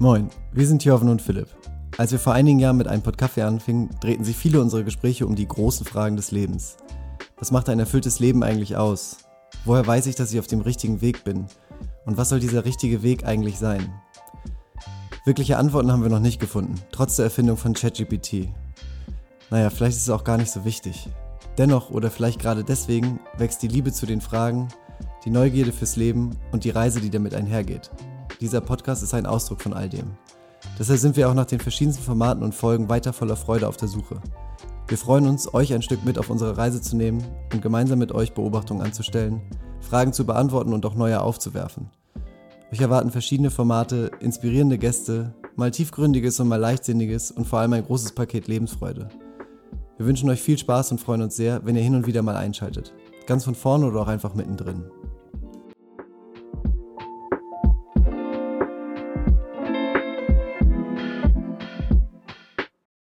Moin, wir sind Jörven und Philipp. Als wir vor einigen Jahren mit einem Pod Kaffee anfingen, drehten sich viele unserer Gespräche um die großen Fragen des Lebens. Was macht ein erfülltes Leben eigentlich aus? Woher weiß ich, dass ich auf dem richtigen Weg bin? Und was soll dieser richtige Weg eigentlich sein? Wirkliche Antworten haben wir noch nicht gefunden, trotz der Erfindung von ChatGPT. Naja, vielleicht ist es auch gar nicht so wichtig. Dennoch oder vielleicht gerade deswegen wächst die Liebe zu den Fragen, die Neugierde fürs Leben und die Reise, die damit einhergeht. Dieser Podcast ist ein Ausdruck von all dem. Deshalb sind wir auch nach den verschiedensten Formaten und Folgen weiter voller Freude auf der Suche. Wir freuen uns, euch ein Stück mit auf unsere Reise zu nehmen und gemeinsam mit euch Beobachtungen anzustellen, Fragen zu beantworten und auch neue aufzuwerfen. Euch erwarten verschiedene Formate, inspirierende Gäste, mal tiefgründiges und mal leichtsinniges und vor allem ein großes Paket Lebensfreude. Wir wünschen euch viel Spaß und freuen uns sehr, wenn ihr hin und wieder mal einschaltet. Ganz von vorne oder auch einfach mittendrin.